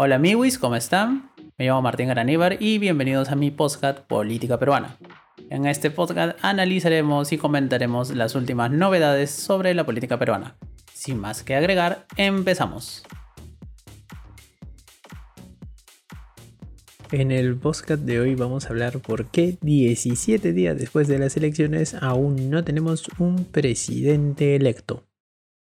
Hola amigos, ¿cómo están? Me llamo Martín Garaníbar y bienvenidos a mi podcast Política Peruana. En este podcast analizaremos y comentaremos las últimas novedades sobre la política peruana. Sin más que agregar, empezamos. En el podcast de hoy vamos a hablar por qué 17 días después de las elecciones aún no tenemos un presidente electo.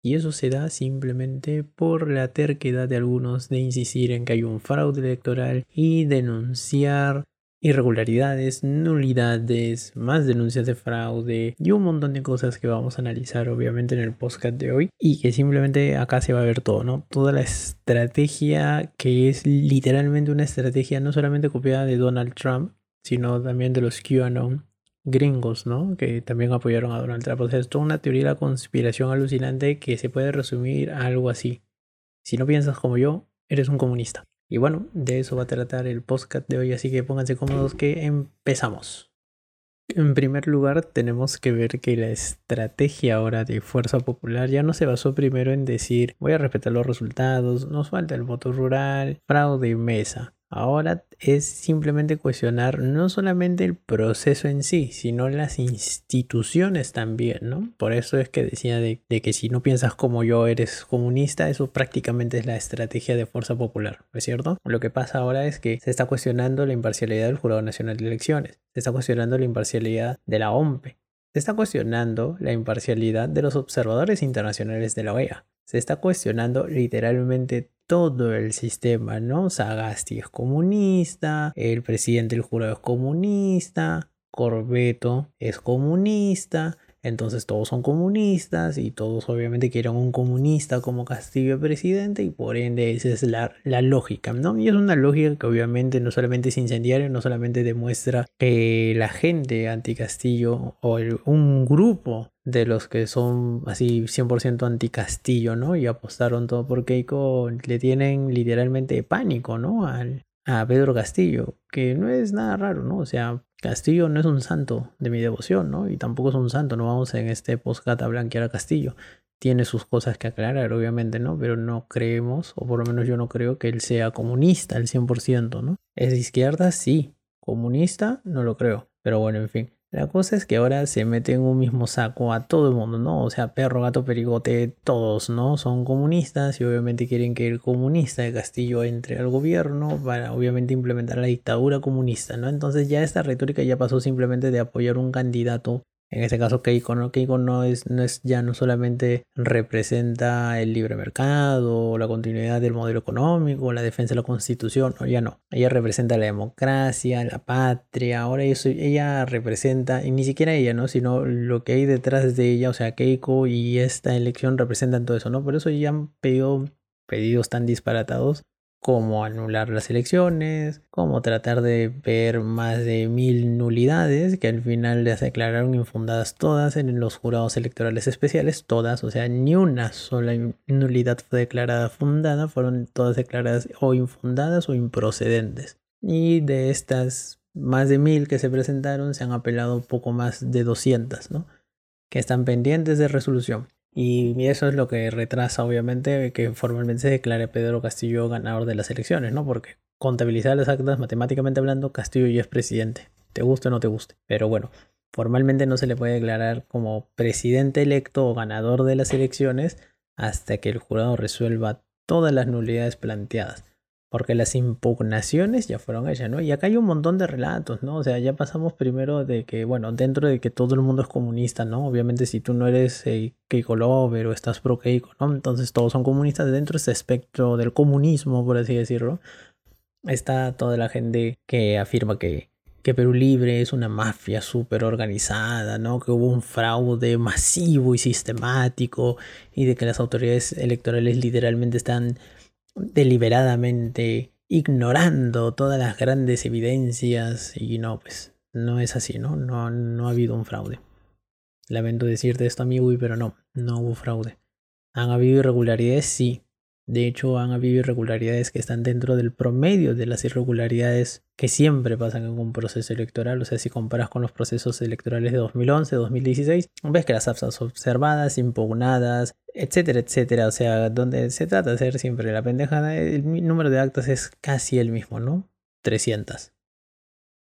Y eso se da simplemente por la terquedad de algunos de insistir en que hay un fraude electoral y denunciar irregularidades, nulidades, más denuncias de fraude y un montón de cosas que vamos a analizar obviamente en el podcast de hoy y que simplemente acá se va a ver todo, ¿no? Toda la estrategia que es literalmente una estrategia no solamente copiada de Donald Trump, sino también de los QAnon gringos, ¿no? Que también apoyaron a Donald Trump. O sea, es toda una teoría de la conspiración alucinante que se puede resumir a algo así. Si no piensas como yo, eres un comunista. Y bueno, de eso va a tratar el podcast de hoy, así que pónganse cómodos que empezamos. En primer lugar, tenemos que ver que la estrategia ahora de Fuerza Popular ya no se basó primero en decir voy a respetar los resultados, nos falta el voto rural, fraude y mesa. Ahora es simplemente cuestionar no solamente el proceso en sí, sino las instituciones también, ¿no? Por eso es que decía de, que si no piensas como yo eres comunista, eso prácticamente es la estrategia de Fuerza Popular, ¿no es cierto? Lo que pasa ahora es que se está cuestionando la imparcialidad del Jurado Nacional de Elecciones, se está cuestionando la imparcialidad de la OMPE, se está cuestionando la imparcialidad de los observadores internacionales de la OEA. Se está cuestionando literalmente todo el sistema, ¿no? Sagasti es comunista, el presidente del jurado es comunista, Corbeto es comunista, entonces todos son comunistas y todos obviamente quieren un comunista como Castillo presidente y por ende esa es la, la, lógica, ¿no? Y es una lógica que obviamente no solamente es incendiaria, no solamente demuestra que la gente anti-Castillo o un grupo de los que son así 100% anti-Castillo, ¿no? Y apostaron todo por Keiko, le tienen literalmente pánico, ¿no? Al, a Pedro Castillo, que no es nada raro, ¿no? O sea, Castillo no es un santo de mi devoción, ¿no? Y tampoco es un santo, no vamos en este postcat a blanquear a Castillo. Tiene sus cosas que aclarar, obviamente, ¿no? Pero no creemos, o por lo menos yo no creo que él sea comunista al 100%, ¿no? ¿Es de izquierda? Sí. ¿Comunista? No lo creo. Pero bueno, en fin. La cosa es que ahora se mete en un mismo saco a todo el mundo, ¿no? O sea, perro, gato, perigote, todos, ¿no? Son comunistas y obviamente quieren que el comunista de Castillo entre al gobierno para obviamente implementar la dictadura comunista, ¿no? Entonces ya esta retórica ya pasó simplemente de apoyar un candidato en este caso Keiko, ¿no? Keiko no es, no es ya no solamente representa el libre mercado, la continuidad del modelo económico, la defensa de la constitución, no, ya no. Ella representa la democracia, la patria, ahora eso, ella representa, y ni siquiera ella, ¿no? Sino lo que hay detrás de ella, o sea, Keiko y esta elección representan todo eso, ¿no? Por eso ya han pedido pedidos tan disparatados cómo anular las elecciones, cómo tratar de ver más de mil nulidades que al final las declararon infundadas todas en los jurados electorales especiales, todas, o sea, ni una sola nulidad fue declarada fundada, fueron todas declaradas o infundadas o improcedentes. Y de estas más de mil que se presentaron, se han apelado poco más de 200, ¿no? Que están pendientes de resolución. Y eso es lo que retrasa, obviamente, que formalmente se declare Pedro Castillo ganador de las elecciones, ¿no? Porque contabilizar las actas, matemáticamente hablando, Castillo ya es presidente, te guste o no te guste. Pero bueno, formalmente no se le puede declarar como presidente electo o ganador de las elecciones hasta que el jurado resuelva todas las nulidades planteadas porque las impugnaciones ya fueron hechas, ¿no? Y acá hay un montón de relatos, ¿no? O sea, ya pasamos primero de que, bueno, dentro de que todo el mundo es comunista, ¿no? Obviamente si tú no eres eh, Keiko Lover o estás pro Keiko, ¿no? Entonces todos son comunistas dentro de este espectro del comunismo, por así decirlo. Está toda la gente que afirma que, que Perú Libre es una mafia súper organizada, ¿no? Que hubo un fraude masivo y sistemático y de que las autoridades electorales literalmente están deliberadamente ignorando todas las grandes evidencias y no, pues no es así, ¿no? No, no ha habido un fraude. Lamento decirte esto, amigo, pero no, no hubo fraude. ¿Han habido irregularidades? Sí. De hecho, han habido irregularidades que están dentro del promedio de las irregularidades que siempre pasan en un proceso electoral. O sea, si comparas con los procesos electorales de 2011, 2016, ves que las apps observadas, impugnadas, etcétera, etcétera. O sea, donde se trata de hacer siempre la pendejada, el número de actas es casi el mismo, ¿no? 300.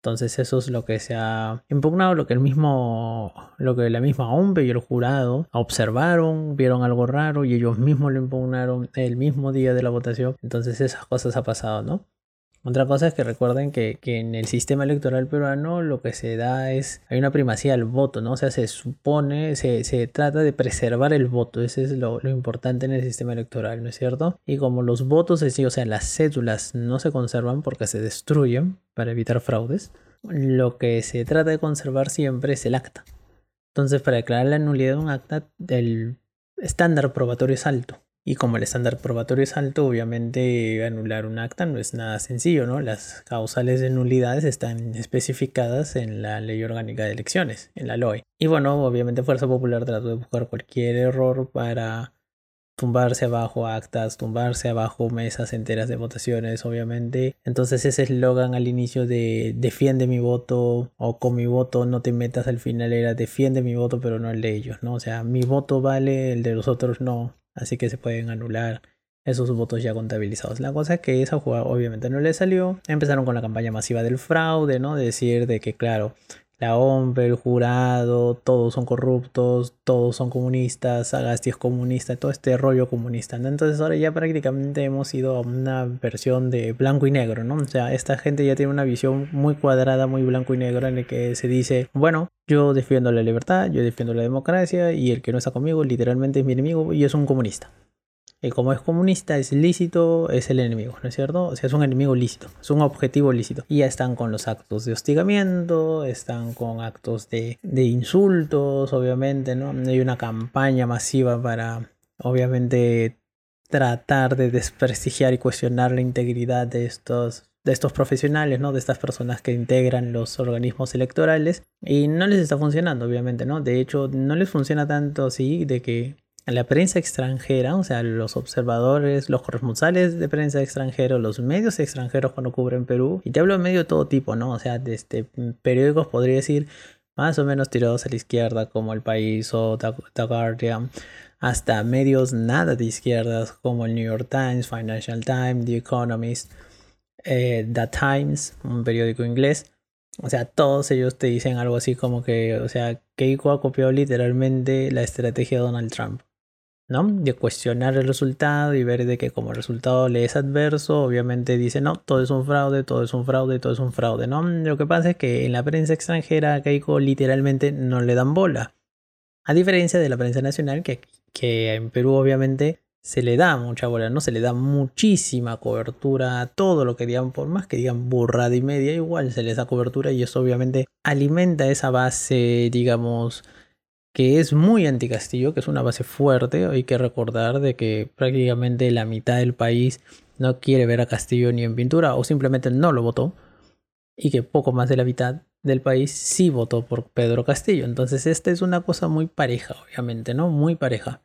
Entonces eso es lo que se ha impugnado, lo que el mismo, lo que la misma OMPE y el jurado observaron, vieron algo raro y ellos mismos lo impugnaron el mismo día de la votación. Entonces esas cosas ha pasado, ¿no? Otra cosa es que recuerden que, en el sistema electoral peruano lo que se da es, hay una primacía del voto, ¿no? O sea, se supone, se, se trata de preservar el voto, ese es lo, lo, importante en el sistema electoral, ¿no es cierto? Y como los votos, sí, o sea, las cédulas no se conservan porque se destruyen para evitar fraudes, lo que se trata de conservar siempre es el acta. Entonces, para declarar la nulidad de un acta, el estándar probatorio es alto. Y como el estándar probatorio es alto, obviamente anular un acta no es nada sencillo, ¿no? Las causales de nulidades están especificadas en la Ley Orgánica de Elecciones, en la LOE. Y bueno, obviamente Fuerza Popular trató de buscar cualquier error para tumbarse abajo actas, tumbarse abajo mesas enteras de votaciones, obviamente. Entonces ese eslogan al inicio de defiende mi voto o con mi voto no te metas al final era defiende mi voto pero no el de ellos, ¿no? O sea, mi voto vale, el de los otros no así que se pueden anular esos votos ya contabilizados. La cosa es que esa jugada obviamente no le salió. Empezaron con la campaña masiva del fraude, ¿no? De decir de que, claro, la OMP, el jurado, todos son corruptos, todos son comunistas, Sagasti es comunista, todo este rollo comunista. Entonces ahora ya prácticamente hemos ido a una versión de blanco y negro, ¿no? O sea, esta gente ya tiene una visión muy cuadrada, muy blanco y negro en la que se dice, bueno, yo defiendo la libertad, yo defiendo la democracia y el que no está conmigo literalmente es mi enemigo y es un comunista. Y como es comunista, es lícito, es el enemigo, ¿no es cierto? O sea, es un enemigo lícito, es un objetivo lícito. Y ya están con los actos de hostigamiento, están con actos de, de insultos, obviamente, ¿no? Hay una campaña masiva para, obviamente, tratar de desprestigiar y cuestionar la integridad de estos de estos profesionales, ¿no? De estas personas que integran los organismos electorales y no les está funcionando, obviamente, ¿no? De hecho, no les funciona tanto así de que la prensa extranjera, o sea, los observadores, los corresponsales de prensa extranjera, los medios extranjeros cuando cubren Perú, y te hablo de medio de todo tipo, ¿no? O sea, de este, periódicos podría decir más o menos tirados a la izquierda, como El País o The Guardian, hasta medios nada de izquierdas, como el New York Times, Financial Times, The Economist, eh, The Times, un periódico inglés. O sea, todos ellos te dicen algo así como que, o sea, Keiko ha copiado literalmente la estrategia de Donald Trump. ¿No? De cuestionar el resultado y ver de que como resultado le es adverso, obviamente dice, no, todo es un fraude, todo es un fraude, todo es un fraude, ¿no? Lo que pasa es que en la prensa extranjera a Keiko literalmente no le dan bola. A diferencia de la prensa nacional, que, que en Perú obviamente se le da mucha bola, ¿no? Se le da muchísima cobertura a todo lo que digan, por más que digan burrada y media, igual se les da cobertura y eso obviamente alimenta esa base, digamos, que es muy anti-Castillo, que es una base fuerte. Hay que recordar de que prácticamente la mitad del país no quiere ver a Castillo ni en pintura o simplemente no lo votó y que poco más de la mitad del país sí votó por Pedro Castillo. Entonces esta es una cosa muy pareja, obviamente, ¿no? Muy pareja.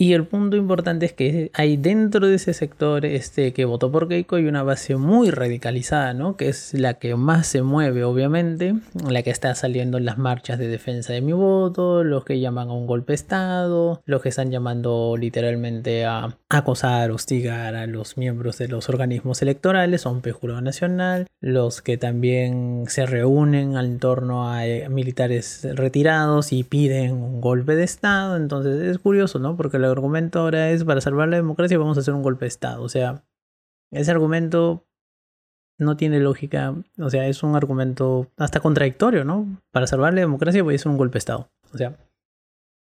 Y el punto importante es que hay dentro de ese sector este, que votó por Keiko hay una base muy radicalizada, ¿no? Que es la que más se mueve, obviamente, la que está saliendo en las marchas de defensa de mi voto, los que llaman a un golpe de Estado, los que están llamando literalmente a acosar, hostigar a los miembros de los organismos electorales, a un jurado nacional, los que también se reúnen en torno a eh, militares retirados y piden un golpe de Estado. Entonces es curioso, ¿no? Porque el argumento ahora es para salvar la democracia vamos a hacer un golpe de Estado. O sea, ese argumento no tiene lógica. O sea, es un argumento hasta contradictorio, ¿no? Para salvar la democracia voy a hacer un golpe de Estado. O sea,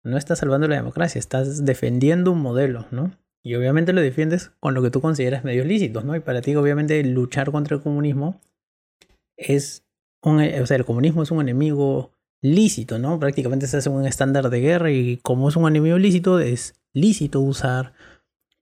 no estás salvando la democracia, estás defendiendo un modelo, ¿no? Y obviamente lo defiendes con lo que tú consideras medios lícitos, ¿no? Y para ti, obviamente, luchar contra el comunismo es un. O sea, el comunismo es un enemigo lícito, ¿no? Prácticamente se hace un estándar de guerra y como es un enemigo lícito, es lícito usar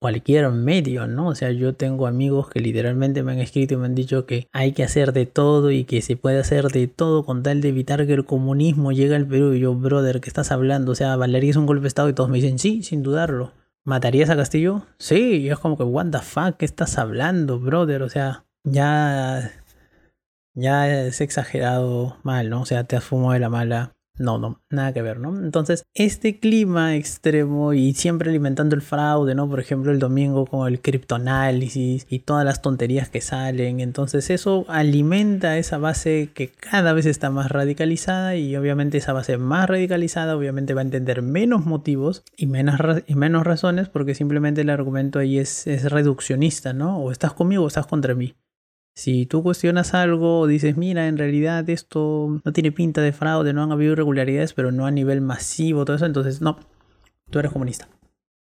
cualquier medio, ¿no? O sea, yo tengo amigos que literalmente me han escrito y me han dicho que hay que hacer de todo y que se puede hacer de todo con tal de evitar que el comunismo llegue al Perú. Y yo, brother, ¿qué estás hablando? O sea, ¿valerías un golpe de Estado? Y todos me dicen, sí, sin dudarlo. ¿Matarías a Castillo? Sí, y es como que, what the fuck, ¿qué estás hablando, brother? O sea, ya. Ya es exagerado mal, ¿no? O sea, te has fumado de la mala No, no, nada que ver, ¿no? Entonces, este clima extremo y siempre alimentando el fraude, ¿no? Por ejemplo, el domingo con el criptoanálisis y todas las tonterías que salen. Entonces, eso alimenta esa base que cada vez está más radicalizada y obviamente esa base más radicalizada obviamente va a entender menos motivos y menos, y menos razones porque simplemente el argumento ahí es, es reduccionista, ¿no? O estás conmigo o estás contra mí. Si tú cuestionas algo o dices, mira, en realidad esto no tiene pinta de fraude, no han habido irregularidades, pero no a nivel masivo, todo eso, entonces no, tú eres comunista.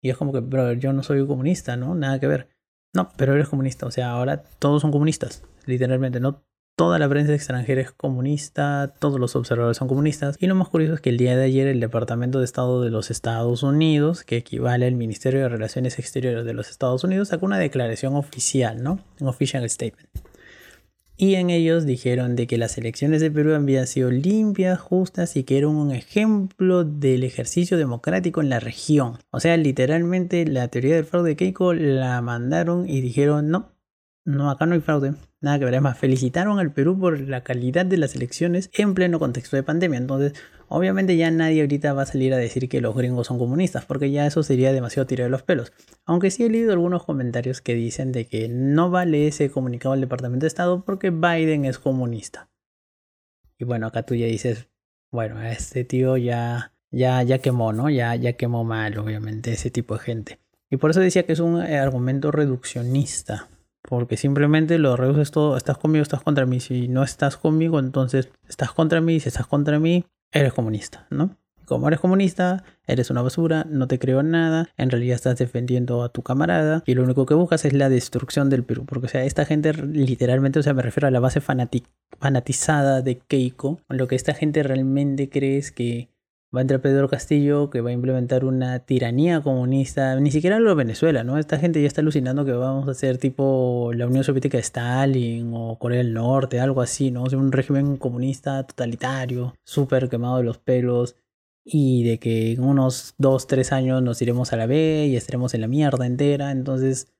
Y es como que, pero yo no soy comunista, ¿no? Nada que ver. No, pero eres comunista, o sea, ahora todos son comunistas, literalmente, no toda la prensa extranjera es comunista, todos los observadores son comunistas. Y lo más curioso es que el día de ayer el Departamento de Estado de los Estados Unidos, que equivale al Ministerio de Relaciones Exteriores de los Estados Unidos, sacó una declaración oficial, ¿no? Un official statement. Y en ellos dijeron de que las elecciones de Perú habían sido limpias, justas y que eran un ejemplo del ejercicio democrático en la región. O sea, literalmente la teoría del fraude de Keiko la mandaron y dijeron, no, no, acá no hay fraude. Nada que ver. Más, felicitaron al Perú por la calidad de las elecciones en pleno contexto de pandemia. Entonces, obviamente ya nadie ahorita va a salir a decir que los gringos son comunistas, porque ya eso sería demasiado tirar de los pelos. Aunque sí he leído algunos comentarios que dicen de que no vale ese comunicado al Departamento de Estado porque Biden es comunista. Y bueno, acá tú ya dices, bueno, este tío ya, ya, ya quemó, ¿no? Ya, ya quemó mal, obviamente, ese tipo de gente. Y por eso decía que es un argumento reduccionista porque simplemente lo reduces todo, estás conmigo, estás contra mí. Si no estás conmigo, entonces estás contra mí. Si estás contra mí, eres comunista, ¿no? Como eres comunista, eres una basura, no te creo en nada, en realidad estás defendiendo a tu camarada y lo único que buscas es la destrucción del Perú. Porque, o sea, esta gente literalmente, o sea, me refiero a la base fanatizada de Keiko. Lo que esta gente realmente cree es que va a entrar Pedro Castillo que va a implementar una tiranía comunista, ni siquiera lo de Venezuela, ¿no? Esta gente ya está alucinando que vamos a hacer tipo la Unión Soviética de Stalin o Corea del Norte, algo así, ¿no? Un régimen comunista totalitario, súper quemado de los pelos y de que en unos dos, tres años nos iremos a la B y estaremos en la mierda entera, entonces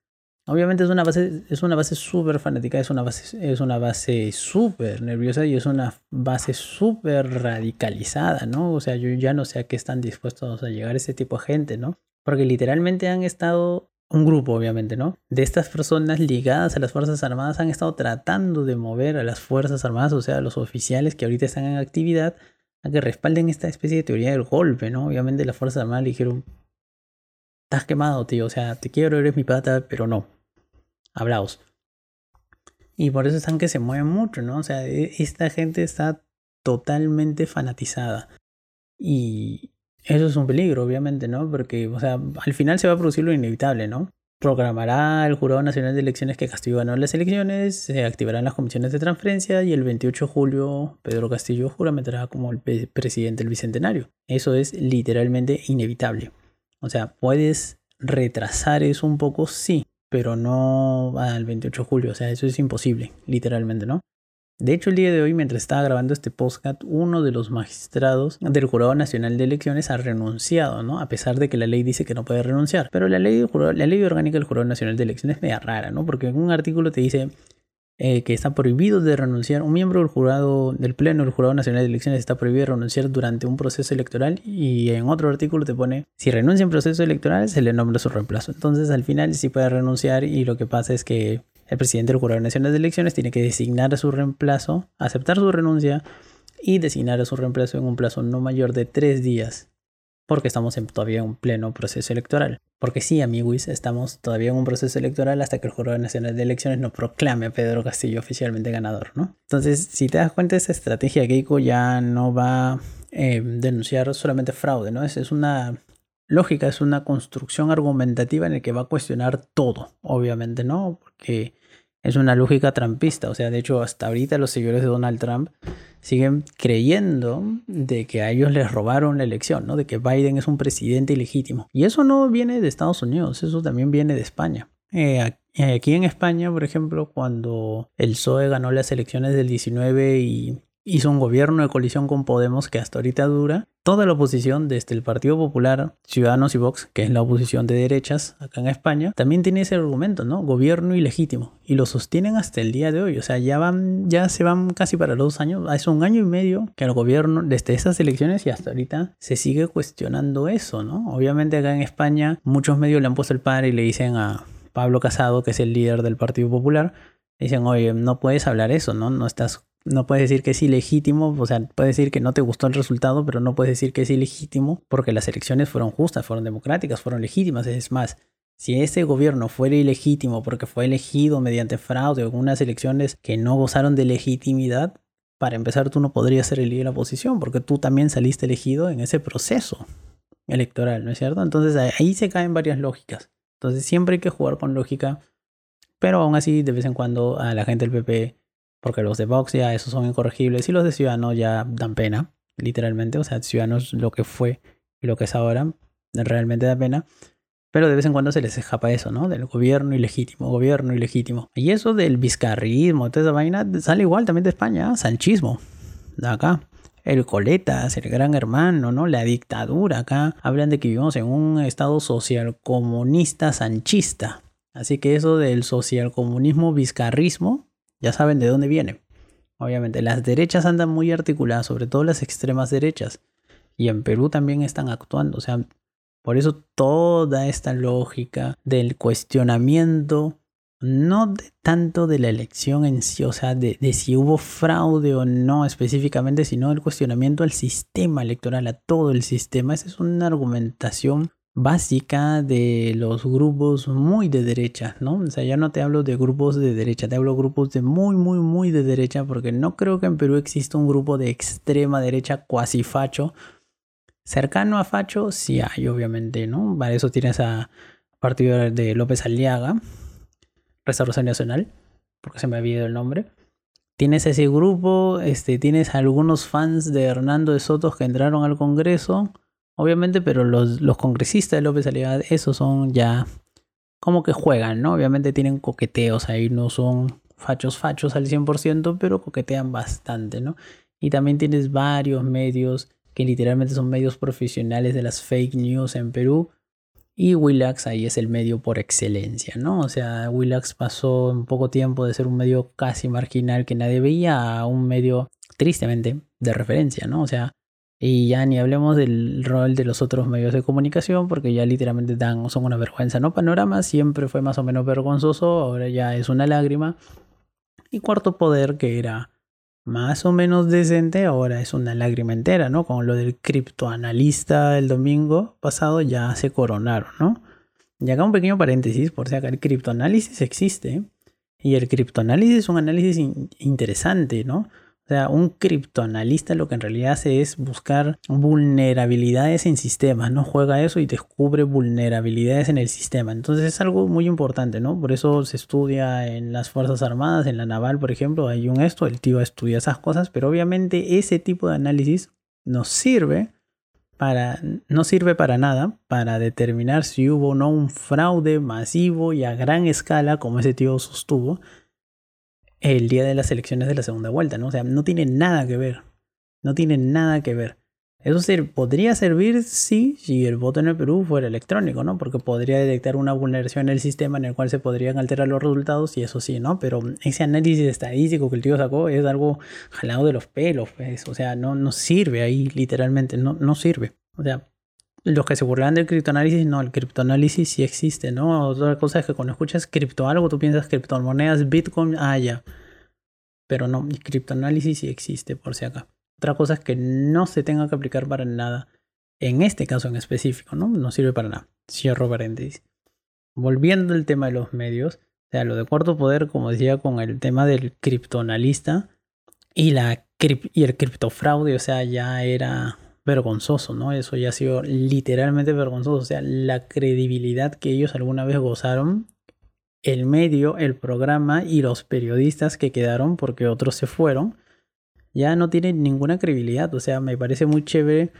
Obviamente es una base, es una base súper fanática, es una base, es una base súper nerviosa y es una base súper radicalizada, ¿no? O sea, yo ya no sé a qué están dispuestos a llegar ese tipo de gente, ¿no? Porque literalmente han estado, un grupo obviamente, ¿no? De estas personas ligadas a las Fuerzas Armadas han estado tratando de mover a las Fuerzas Armadas, o sea, a los oficiales que ahorita están en actividad, a que respalden esta especie de teoría del golpe, ¿no? Obviamente las Fuerzas Armadas le dijeron, estás quemado, tío, o sea, te quiero, eres mi pata, pero no hablaos. Y por eso están que se mueven mucho, ¿no? O sea, e, esta gente está totalmente fanatizada. Y eso es un peligro, obviamente, ¿no? Porque, o sea, al final se va a producir lo inevitable, ¿no? Programará el Jurado Nacional de Elecciones que Castillo ganó las elecciones, se activarán las comisiones de transferencia y el 28 de julio Pedro Castillo juramentará como el presidente del Bicentenario. Eso es literalmente inevitable. O sea, puedes retrasar eso un poco, sí, pero no al 28 de julio, o sea, eso es imposible, literalmente, ¿no? De hecho, el día de hoy, mientras estaba grabando este podcast, uno de los magistrados del Jurado Nacional de Elecciones ha renunciado, ¿no? A pesar de que la ley dice que no puede renunciar. Pero la ley, la ley orgánica del Jurado Nacional de Elecciones es media rara, ¿no? Porque en un artículo te dice eh, que está prohibido de renunciar, un miembro del jurado del Pleno del Jurado Nacional de Elecciones está prohibido de renunciar durante un proceso electoral y en otro artículo te pone, si renuncia en proceso electoral se le nombra su reemplazo. Entonces al final sí puede renunciar y lo que pasa es que el presidente del Jurado Nacional de Elecciones tiene que designar a su reemplazo, aceptar su renuncia y designar a su reemplazo en un plazo no mayor de tres días porque estamos en, todavía en un pleno proceso electoral. Porque sí, amiguis, estamos todavía en un proceso electoral hasta que el Jurado Nacional de Elecciones no proclame a Pedro Castillo oficialmente ganador, ¿no? Entonces, si te das cuenta, esa estrategia Keiko ya no va a eh, denunciar solamente fraude, ¿no? Es, es una lógica, es una construcción argumentativa en la que va a cuestionar todo, obviamente, ¿no? Porque es una lógica trampista. O sea, de hecho, hasta ahorita los seguidores de Donald Trump siguen creyendo de que a ellos les robaron la elección, ¿no? De que Biden es un presidente ilegítimo. Y eso no viene de Estados Unidos, eso también viene de España. Eh, aquí en España, por ejemplo, cuando el PSOE ganó las elecciones del 19 y, hizo un gobierno de coalición con Podemos que hasta ahorita dura. Toda la oposición, desde el Partido Popular, Ciudadanos y Vox, que es la oposición de derechas acá en España, también tiene ese argumento, ¿no? Gobierno ilegítimo. Y lo sostienen hasta el día de hoy. O sea, ya van, ya se van casi para los dos años. Hace un año y medio que el gobierno, desde esas elecciones y hasta ahorita, se sigue cuestionando eso, ¿no? Obviamente acá en España, muchos medios le han puesto el par y le dicen a Pablo Casado, que es el líder del Partido Popular, dicen, oye, no puedes hablar eso, ¿no? No estás no puedes decir que es ilegítimo, o sea, puedes decir que no te gustó el resultado, pero no puedes decir que es ilegítimo porque las elecciones fueron justas, fueron democráticas, fueron legítimas. Es más, si ese gobierno fuera ilegítimo porque fue elegido mediante fraude o unas elecciones que no gozaron de legitimidad, para empezar tú no podrías ser el líder de la oposición porque tú también saliste elegido en ese proceso electoral, ¿no es cierto? Entonces ahí se caen varias lógicas. Entonces siempre hay que jugar con lógica, pero aún así de vez en cuando a la gente del PP porque los de Vox ya esos son incorregibles y los de Ciudadanos ya dan pena, literalmente. O sea, Ciudadanos lo que fue y lo que es ahora realmente da pena. Pero de vez en cuando se les escapa eso, ¿no? Del gobierno ilegítimo, gobierno ilegítimo. Y eso del vizcarrismo, toda esa vaina, sale igual también de España, ¿eh? sanchismo, acá. El coletas, el gran hermano, ¿no? La dictadura acá. Hablan de que vivimos en un estado social comunista sanchista. Así que eso del socialcomunismo vizcarrismo ya saben de dónde viene. Obviamente, las derechas andan muy articuladas, sobre todo las extremas derechas. Y en Perú también están actuando. O sea, por eso toda esta lógica del cuestionamiento, no tanto de la elección en sí, o sea, de, de si hubo fraude o no específicamente, sino el cuestionamiento al sistema electoral, a todo el sistema. Esa es una argumentación básica de los grupos muy de derecha, ¿no? O sea, ya no te hablo de grupos de derecha, te hablo de grupos de muy, muy, muy de derecha, porque no creo que en Perú exista un grupo de extrema derecha cuasi facho. Cercano a facho, sí hay, obviamente, ¿no? Para eso tienes a partido de López Aliaga, Restauración Nacional, porque se me había ido el nombre. Tienes ese grupo, este, tienes algunos fans de Hernando de Sotos que entraron al Congreso obviamente, pero los, los congresistas de López Aliaga, esos son ya como que juegan, ¿no? Obviamente tienen coqueteos ahí, no son fachos fachos al 100%, pero coquetean bastante, ¿no? Y también tienes varios medios que literalmente son medios profesionales de las fake news en Perú. Y Willax ahí es el medio por excelencia, ¿no? O sea, Willax pasó en poco tiempo de ser un medio casi marginal que nadie veía a un medio tristemente de referencia, ¿no? O sea, y ya ni hablemos del rol de los otros medios de comunicación, porque ya literalmente dan, son una vergüenza, ¿no? Panorama siempre fue más o menos vergonzoso, ahora ya es una lágrima. Y Cuarto Poder, que era más o menos decente, ahora es una lágrima entera, ¿no? Con lo del criptoanalista el domingo pasado ya se coronaron, ¿no? Y acá un pequeño paréntesis, por si acá el criptoanálisis existe. Y el criptoanálisis es un análisis interesante, ¿no? O sea, un criptoanalista lo que en realidad hace es buscar vulnerabilidades en sistemas, ¿no? Juega eso y descubre vulnerabilidades en el sistema. Entonces es algo muy importante, ¿no? Por eso se estudia en las Fuerzas Armadas, en la Naval, por ejemplo, hay un esto, el tío estudia esas cosas, pero obviamente ese tipo de análisis nos sirve para, no sirve para nada para determinar si hubo o no un fraude masivo y a gran escala como ese tío sostuvo el día de las elecciones de la segunda vuelta, ¿no? O sea, no tiene nada que ver. No tiene nada que ver. Eso podría servir sí, si el voto en el Perú fuera electrónico, ¿no? Porque podría detectar una vulneración en el sistema en el cual se podrían alterar los resultados y eso sí, ¿no? Pero ese análisis estadístico que el tío sacó es algo jalado de los pelos, pues. O sea, no, no sirve ahí, literalmente, no, no sirve. O sea, los que se burlan del criptoanálisis, no, el criptoanálisis sí existe, ¿no? Otra cosa es que cuando escuchas cripto algo, tú piensas criptomonedas, Bitcoin, ah, ya. Pero no, el criptoanálisis sí existe, por si acá. Otra cosa es que no se tenga que aplicar para nada. En este caso en específico, ¿no? No sirve para nada. Cierro paréntesis. Volviendo al tema de los medios, o sea, lo de cuarto poder, como decía, con el tema del criptoanalista y, la, y el criptofraude, o sea, ya era vergonzoso, ¿no? Eso ya ha sido literalmente vergonzoso. O sea, la credibilidad que ellos alguna vez gozaron, el medio, el programa y los periodistas que quedaron, porque otros se fueron, ya no tienen ninguna credibilidad. O sea, me parece muy chévere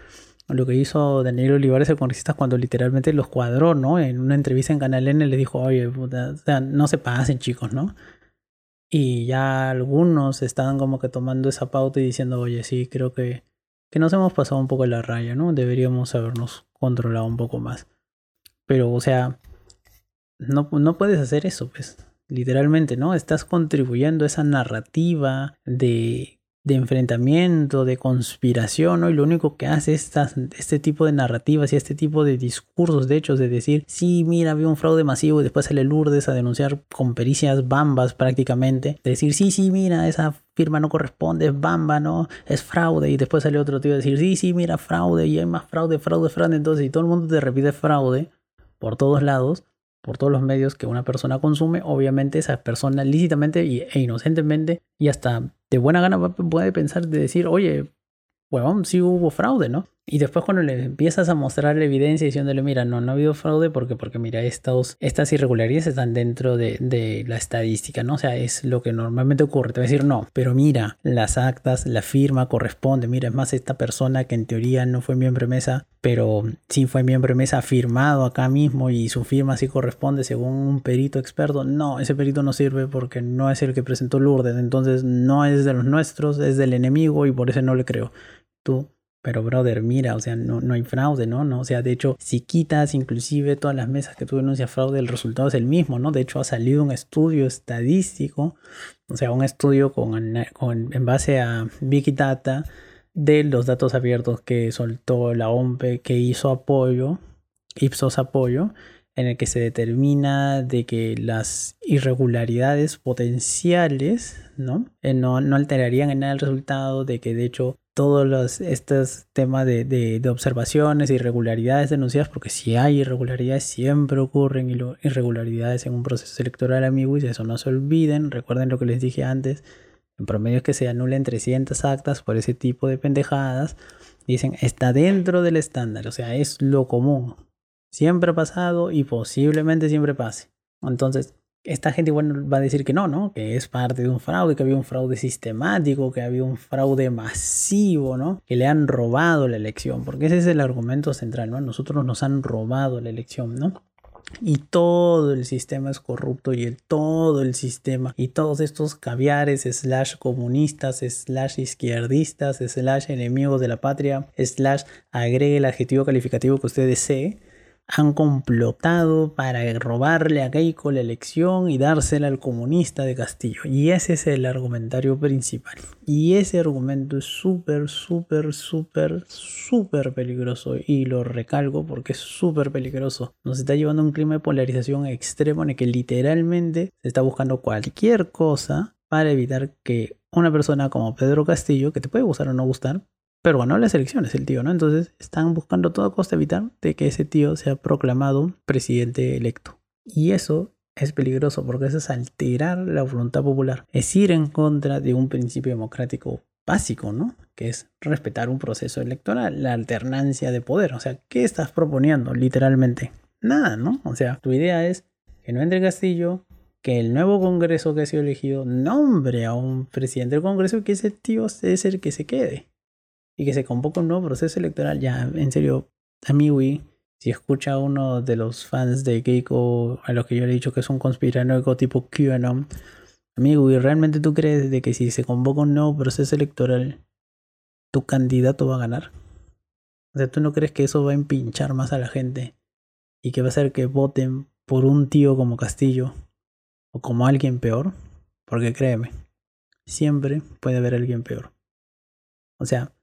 lo que hizo Daniel Olivares, el congresista, cuando literalmente los cuadró, ¿no? En una entrevista en Canal N le dijo, oye, o sea, no se pasen chicos, ¿no? Y ya algunos estaban como que tomando esa pauta y diciendo, oye, sí, creo que, que nos hemos pasado un poco la raya, ¿no? Deberíamos habernos controlado un poco más. Pero, o sea, no, no puedes hacer eso, pues. Literalmente, ¿no? Estás contribuyendo a esa narrativa de de enfrentamiento, de conspiración, ¿no? Y lo único que hace estas, este tipo de narrativas y este tipo de discursos, de hechos, de decir, sí, mira, había un fraude masivo y después sale Lourdes a denunciar con pericias bambas prácticamente, de decir, sí, sí, mira, esa firma no corresponde, es bamba, ¿no? Es fraude. Y después sale otro tío a decir, sí, sí, mira, fraude, y hay más fraude, fraude, fraude. Entonces, si todo el mundo te repite fraude por todos lados, por todos los medios que una persona consume, obviamente esa persona lícitamente e inocentemente y hasta de buena gana puede pensar de decir, oye, huevón, sí hubo fraude, ¿no? Y después cuando le empiezas a mostrar la evidencia diciéndole, mira, no, no ha habido fraude porque, porque mira, estos, estas irregularidades están dentro de, de, la estadística, ¿no? O sea, es lo que normalmente ocurre. Te va a decir, no, pero mira, las actas, la firma corresponde. Mira, es más, esta persona que en teoría no fue miembro de mesa, pero sí fue miembro de mesa firmado acá mismo y su firma sí corresponde según un perito experto. No, ese perito no sirve porque no es el que presentó Lourdes. Entonces no es de los nuestros, es del enemigo y por eso no le creo. Tú pero, brother, mira, o sea, no, no hay fraude, ¿no? ¿no? O sea, de hecho, si quitas inclusive todas las mesas que tú denuncias fraude, el resultado es el mismo, ¿no? De hecho, ha salido un estudio estadístico, o sea, un estudio con, en base a Big Data de los datos abiertos que soltó la OMPE, que hizo apoyo, Ipsos apoyo, en el que se determina de que las irregularidades potenciales ¿no? Eh, no, no alterarían en nada el resultado, de que de hecho todos los, estos temas de, de, observaciones, irregularidades denunciadas, porque si hay irregularidades, siempre ocurren irregularidades en un proceso electoral, amigos, y eso no se olviden. Recuerden lo que les dije antes: en promedio es que se anulen 300 actas por ese tipo de pendejadas. Dicen, está dentro del estándar, o sea, es lo común. Siempre ha pasado y posiblemente siempre pase. Entonces, esta gente igual va a decir que no, ¿no? Que es parte de un fraude, que había un fraude sistemático, que había un fraude masivo, ¿no? Que le han robado la elección, porque ese es el argumento central, ¿no? Nosotros nos han robado la elección, ¿no? Y todo el sistema es corrupto y todo el sistema y todos estos caviares slash comunistas slash izquierdistas slash enemigos de la patria slash agregue el adjetivo calificativo que usted desee han complotado para robarle a Keiko la elección y dársela al comunista de Castillo. Y ese es el argumentario principal. Y ese argumento es súper, súper, súper, súper peligroso. Y lo recalco porque es súper peligroso. Nos está llevando a un clima de polarización extremo en el que literalmente se está buscando cualquier cosa para evitar que una persona como Pedro Castillo, que te puede gustar o no gustar, pero ganó las elecciones el tío, ¿no? Entonces están buscando a toda costa evitar de que ese tío sea proclamado presidente electo. Y eso es peligroso porque eso es alterar la voluntad popular. Es ir en contra de un principio democrático básico, ¿no? Que es respetar un proceso electoral, la alternancia de poder. O sea, ¿qué estás proponiendo literalmente? Nada, ¿no? O sea, tu idea es que no entre Castillo, que el nuevo Congreso que ha sido elegido nombre a un presidente del Congreso y que ese tío es el que se quede y que se convoca un nuevo proceso electoral, ya, en serio, a mí, si escucha a uno de los fans de Keiko, a los que yo le he dicho que es un conspiranoico tipo QAnon, amigo, ¿y realmente tú crees de que si se convoca un nuevo proceso electoral, tu candidato va a ganar? O sea, ¿tú no crees que eso va a empinchar más a la gente y que va a hacer que voten por un tío como Castillo o como alguien peor? Porque créeme, siempre puede haber alguien peor. O sea,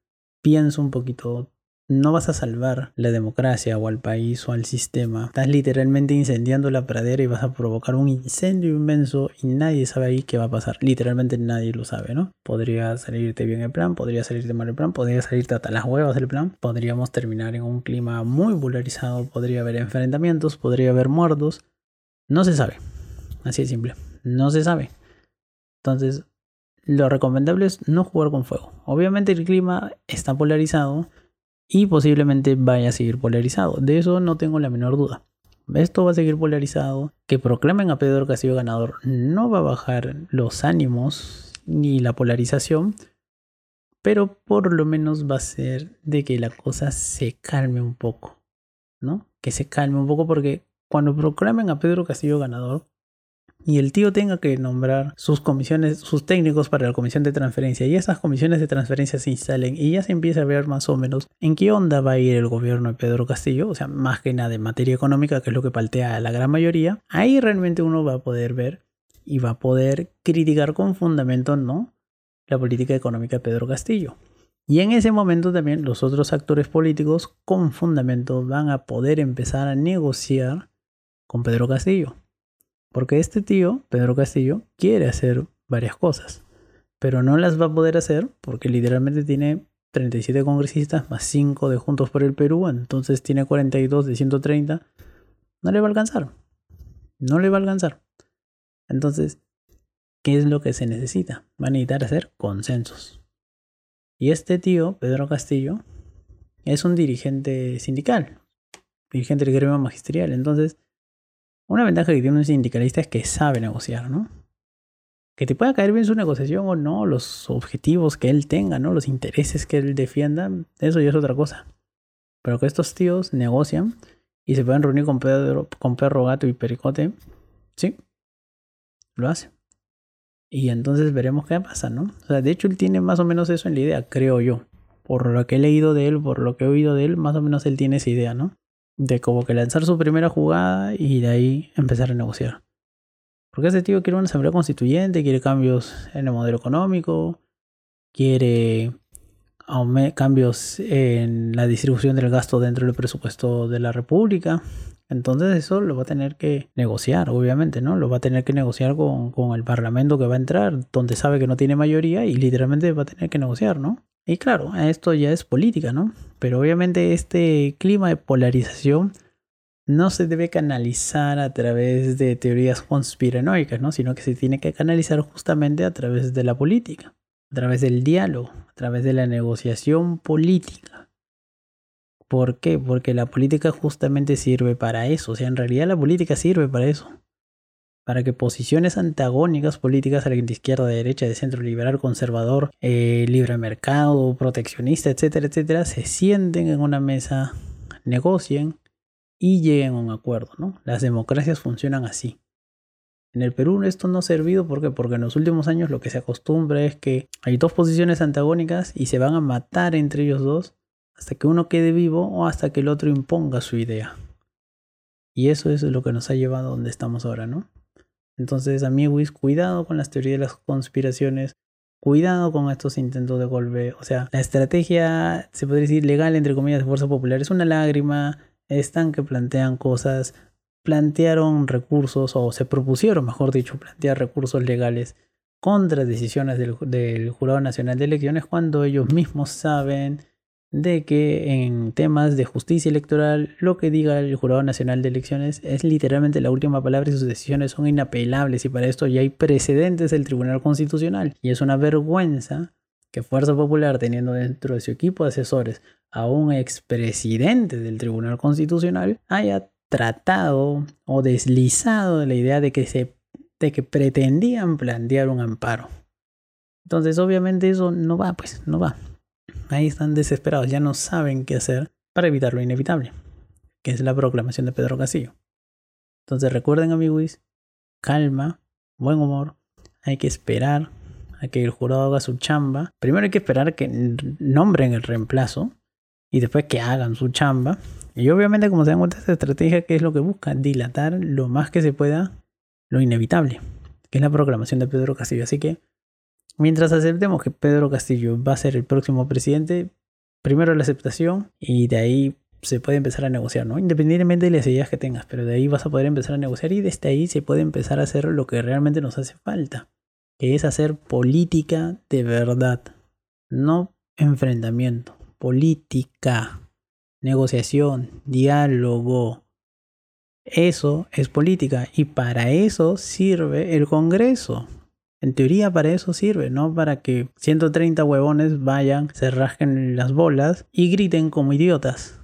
piensa un poquito, no vas a salvar la democracia o al país o al sistema. Estás literalmente incendiando la pradera y vas a provocar un incendio inmenso y nadie sabe ahí qué va a pasar. Literalmente nadie lo sabe, ¿no? Podría salirte bien el plan, podría salirte mal el plan, podría salirte hasta las huevas el plan. Podríamos terminar en un clima muy polarizado, podría haber enfrentamientos, podría haber muertos. No se sabe. Así de simple. No se sabe. Entonces, lo recomendable es no jugar con fuego. Obviamente el clima está polarizado y posiblemente vaya a seguir polarizado. De eso no tengo la menor duda. Esto va a seguir polarizado. Que proclamen a Pedro Castillo ganador no va a bajar los ánimos ni la polarización. Pero por lo menos va a ser de que la cosa se calme un poco. ¿No? Que se calme un poco porque cuando proclamen a Pedro Castillo ganador, y el tío tenga que nombrar sus comisiones, sus técnicos para la comisión de transferencia y esas comisiones de transferencia se instalen y ya se empieza a ver más o menos en qué onda va a ir el gobierno de Pedro Castillo, o sea, más que nada en materia económica, que es lo que paltea a la gran mayoría, ahí realmente uno va a poder ver y va a poder criticar con fundamento, ¿no? La política económica de Pedro Castillo. Y en ese momento también los otros actores políticos con fundamento van a poder empezar a negociar con Pedro Castillo. Porque este tío, Pedro Castillo, quiere hacer varias cosas, pero no las va a poder hacer porque literalmente tiene 37 congresistas más 5 de Juntos por el Perú, entonces tiene 42 de 130. No le va a alcanzar. No le va a alcanzar. Entonces, ¿qué es lo que se necesita? Va a necesitar hacer consensos. Y este tío, Pedro Castillo, es un dirigente sindical, dirigente del gremio magisterial. Entonces, una ventaja que tiene un sindicalista es que sabe negociar, ¿no? Que te pueda caer bien su negociación o no, los objetivos que él tenga, ¿no? Los intereses que él defienda, eso ya es otra cosa. Pero que estos tíos negocian y se puedan reunir con Pedro, con Perro, Gato y Pericote, sí, lo hace. Y entonces veremos qué pasa, ¿no? O sea, de hecho él tiene más o menos eso en la idea, creo yo. Por lo que he leído de él, por lo que he oído de él, más o menos él tiene esa idea, ¿no? De como que lanzar su primera jugada y de ahí empezar a negociar. Porque ese tío quiere una asamblea constituyente, quiere cambios en el modelo económico, quiere cambios en la distribución del gasto dentro del presupuesto de la República. Entonces eso lo va a tener que negociar, obviamente, ¿no? Lo va a tener que negociar con, con, el Parlamento que va a entrar, donde sabe que no tiene mayoría y literalmente va a tener que negociar, ¿no? Y claro, esto ya es política, ¿no? Pero obviamente este clima de polarización no se debe canalizar a través de teorías conspiranoicas, ¿no? Sino que se tiene que canalizar justamente a través de la política, a través del diálogo, a través de la negociación política. ¿Por qué? Porque la política justamente sirve para eso. O sea, en realidad la política sirve para eso para que posiciones antagónicas políticas a la izquierda, derecha, de centro liberal, conservador, eh, libre mercado, proteccionista, etcétera, etcétera, se sienten en una mesa, negocien y lleguen a un acuerdo, ¿no? Las democracias funcionan así. En el Perú esto no ha servido porque porque en los últimos años lo que se acostumbra es que hay dos posiciones antagónicas y se van a matar entre ellos dos hasta que uno quede vivo o hasta que el otro imponga su idea. Y eso es lo que nos ha llevado a donde estamos ahora, ¿no? Entonces, amigos, cuidado con las teorías de las conspiraciones, cuidado con estos intentos de golpe. O sea, la estrategia, se podría decir, legal, entre comillas, de Fuerza Popular es una lágrima. Están que plantean cosas, plantearon recursos, o se propusieron, mejor dicho, plantear recursos legales contra decisiones del, del Jurado Nacional de Elecciones cuando ellos mismos saben de que en temas de justicia electoral lo que diga el Jurado Nacional de Elecciones es literalmente la última palabra y sus decisiones son inapelables y para esto ya hay precedentes del Tribunal Constitucional y es una vergüenza que Fuerza Popular teniendo dentro de su equipo de asesores a un expresidente del Tribunal Constitucional haya tratado o deslizado la idea de que se de que pretendían plantear un amparo. Entonces, obviamente eso no va, pues, no va ahí están desesperados, ya no saben qué hacer para evitar lo inevitable, que es la proclamación de Pedro Castillo. Entonces recuerden amigos, calma, buen humor, hay que esperar a que el jurado haga su chamba. Primero hay que esperar que nombren el reemplazo y después que hagan su chamba. Y obviamente como se dan cuenta esta estrategia que es lo que busca, dilatar lo más que se pueda lo inevitable, que es la proclamación de Pedro Castillo. Así que Mientras aceptemos que Pedro Castillo va a ser el próximo presidente, primero la aceptación y de ahí se puede empezar a negociar, ¿no? Independientemente de las ideas que tengas, pero de ahí vas a poder empezar a negociar y desde ahí se puede empezar a hacer lo que realmente nos hace falta, que es hacer política de verdad, no enfrentamiento, política, negociación, diálogo. Eso es política y para eso sirve el Congreso. En teoría para eso sirve, ¿no? Para que 130 huevones vayan, se rasquen las bolas y griten como idiotas.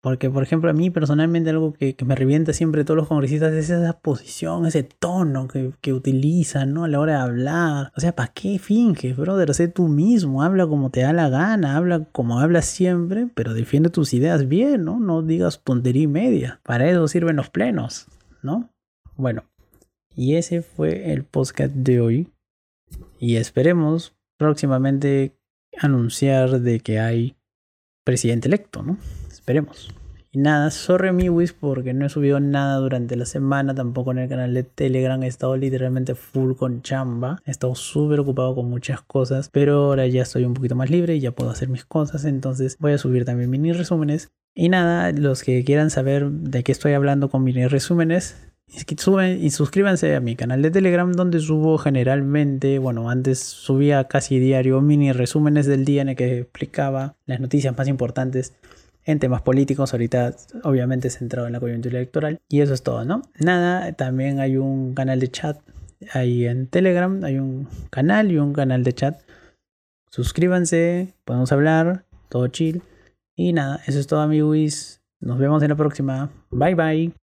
Porque, por ejemplo, a mí personalmente algo que, me revienta siempre todos los congresistas es esa posición, ese tono que, que utilizan, ¿no? A la hora de hablar. O sea, ¿para qué finges, brother? Sé tú mismo, habla como te da la gana, habla como hablas siempre, pero defiende tus ideas bien, ¿no? No digas tontería y media. Para eso sirven los plenos, ¿no? Bueno, Y ese fue el podcast de hoy. Y esperemos próximamente anunciar de que hay presidente electo, ¿no? Esperemos. Y nada, sorry Miwis porque no he subido nada durante la semana, tampoco en el canal de Telegram, he estado literalmente full con chamba, he estado súper ocupado con muchas cosas, pero ahora ya estoy un poquito más libre y ya puedo hacer mis cosas, entonces voy a subir también mini resúmenes. Y nada, los que quieran saber de qué estoy hablando con mini resúmenes, suben y suscríbanse a mi canal de Telegram donde subo generalmente, bueno, antes subía casi diario mini resúmenes del día en el que explicaba las noticias más importantes en temas políticos, ahorita obviamente centrado en la coyuntura electoral. Y eso es todo, ¿no? Nada, también hay un canal de chat ahí en Telegram, hay un canal y un canal de chat. Suscríbanse, podemos hablar, todo chill. Y nada, eso es todo amigos. Nos vemos en la próxima. Bye bye.